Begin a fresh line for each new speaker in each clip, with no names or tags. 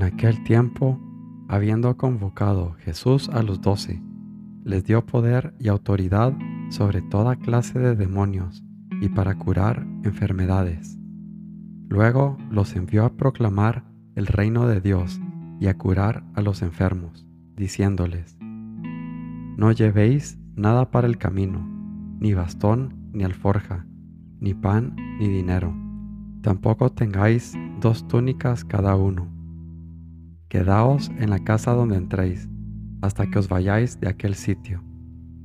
En aquel tiempo, habiendo convocado Jesús a los doce, les dio poder y autoridad sobre toda clase de demonios y para curar enfermedades. Luego los envió a proclamar el reino de Dios y a curar a los enfermos, diciéndoles, No llevéis nada para el camino, ni bastón, ni alforja, ni pan, ni dinero. Tampoco tengáis dos túnicas cada uno. Quedaos en la casa donde entréis, hasta que os vayáis de aquel sitio.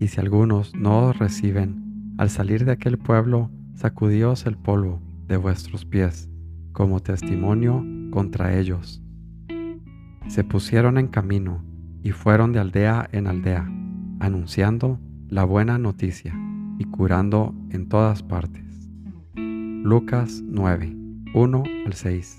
Y si algunos no os reciben, al salir de aquel pueblo, sacudíos el polvo de vuestros pies como testimonio contra ellos. Se pusieron en camino y fueron de aldea en aldea, anunciando la buena noticia y curando en todas partes. Lucas 9, 1 al 6.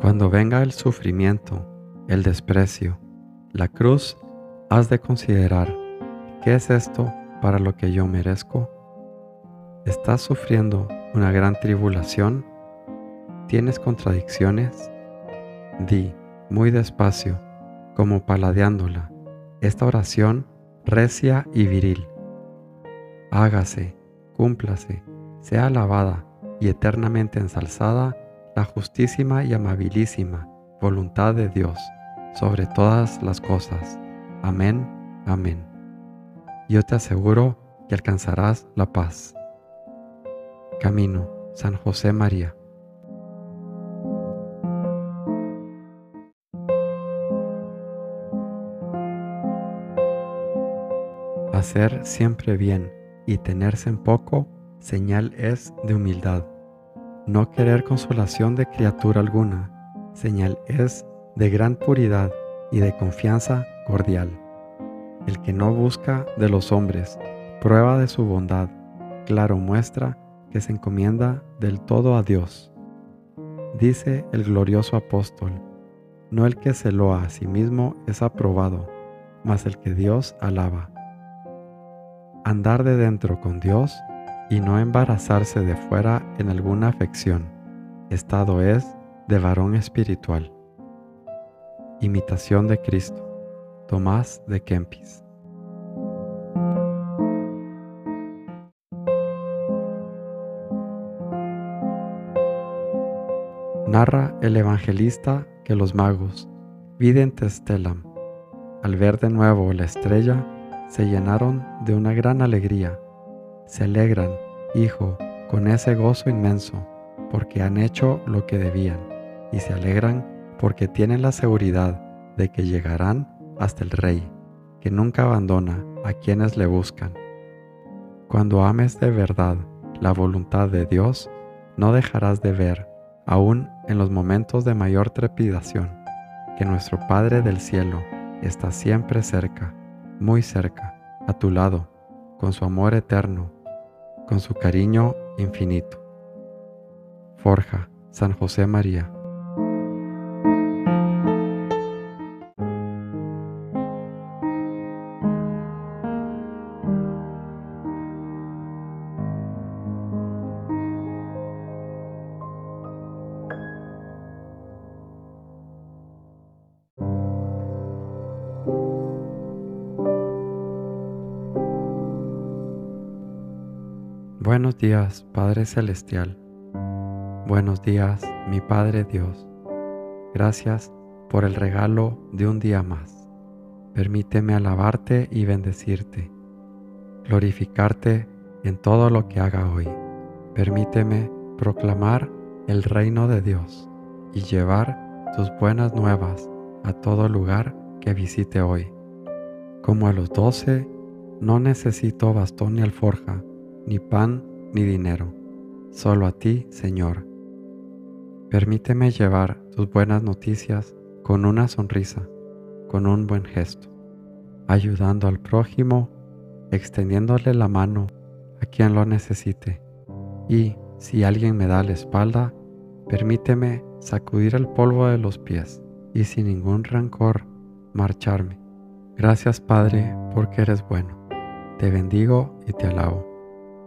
Cuando venga el sufrimiento, el desprecio, la cruz, has de considerar, ¿qué es esto para lo que yo merezco? ¿Estás sufriendo una gran tribulación? ¿Tienes contradicciones? Di, muy despacio, como paladeándola, esta oración recia y viril. Hágase, cúmplase, sea alabada y eternamente ensalzada la justísima y amabilísima voluntad de Dios sobre todas las cosas. Amén, amén. Yo te aseguro que alcanzarás la paz. Camino, San José María. Hacer siempre bien y tenerse en poco señal es de humildad. No querer consolación de criatura alguna, señal es de gran puridad y de confianza cordial. El que no busca de los hombres prueba de su bondad, claro muestra que se encomienda del todo a Dios. Dice el glorioso apóstol, no el que se loa a sí mismo es aprobado, mas el que Dios alaba. Andar de dentro con Dios y no embarazarse de fuera en alguna afección. Estado es de varón espiritual. Imitación de Cristo. Tomás de Kempis. Narra el evangelista que los magos, videntes Estelam, al ver de nuevo la estrella, se llenaron de una gran alegría se alegran, hijo, con ese gozo inmenso, porque han hecho lo que debían, y se alegran porque tienen la seguridad de que llegarán hasta el Rey, que nunca abandona a quienes le buscan. Cuando ames de verdad la voluntad de Dios, no dejarás de ver, aun en los momentos de mayor trepidación, que nuestro Padre del cielo está siempre cerca, muy cerca, a tu lado, con su amor eterno con su cariño infinito. Forja, San José María. Buenos días, Padre Celestial. Buenos días, mi Padre Dios. Gracias por el regalo de un día más. Permíteme alabarte y bendecirte, glorificarte en todo lo que haga hoy. Permíteme proclamar el reino de Dios y llevar tus buenas nuevas a todo lugar que visite hoy. Como a los doce, no necesito bastón ni alforja, ni pan ni dinero, solo a ti, Señor. Permíteme llevar tus buenas noticias con una sonrisa, con un buen gesto, ayudando al prójimo, extendiéndole la mano a quien lo necesite. Y si alguien me da la espalda, permíteme sacudir el polvo de los pies y sin ningún rencor marcharme. Gracias Padre porque eres bueno. Te bendigo y te alabo.